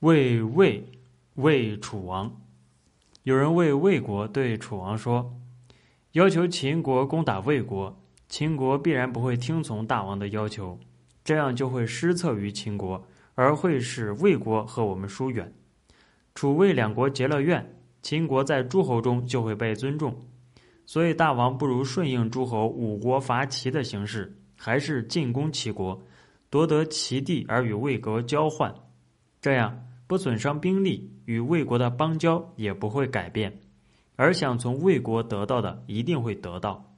魏魏魏楚王，有人为魏国对楚王说：“要求秦国攻打魏国，秦国必然不会听从大王的要求，这样就会失策于秦国，而会使魏国和我们疏远。楚魏两国结了怨，秦国在诸侯中就会被尊重。所以大王不如顺应诸侯五国伐齐的形势，还是进攻齐国，夺得齐地而与魏国交换。”这样不损伤兵力，与魏国的邦交也不会改变，而想从魏国得到的一定会得到。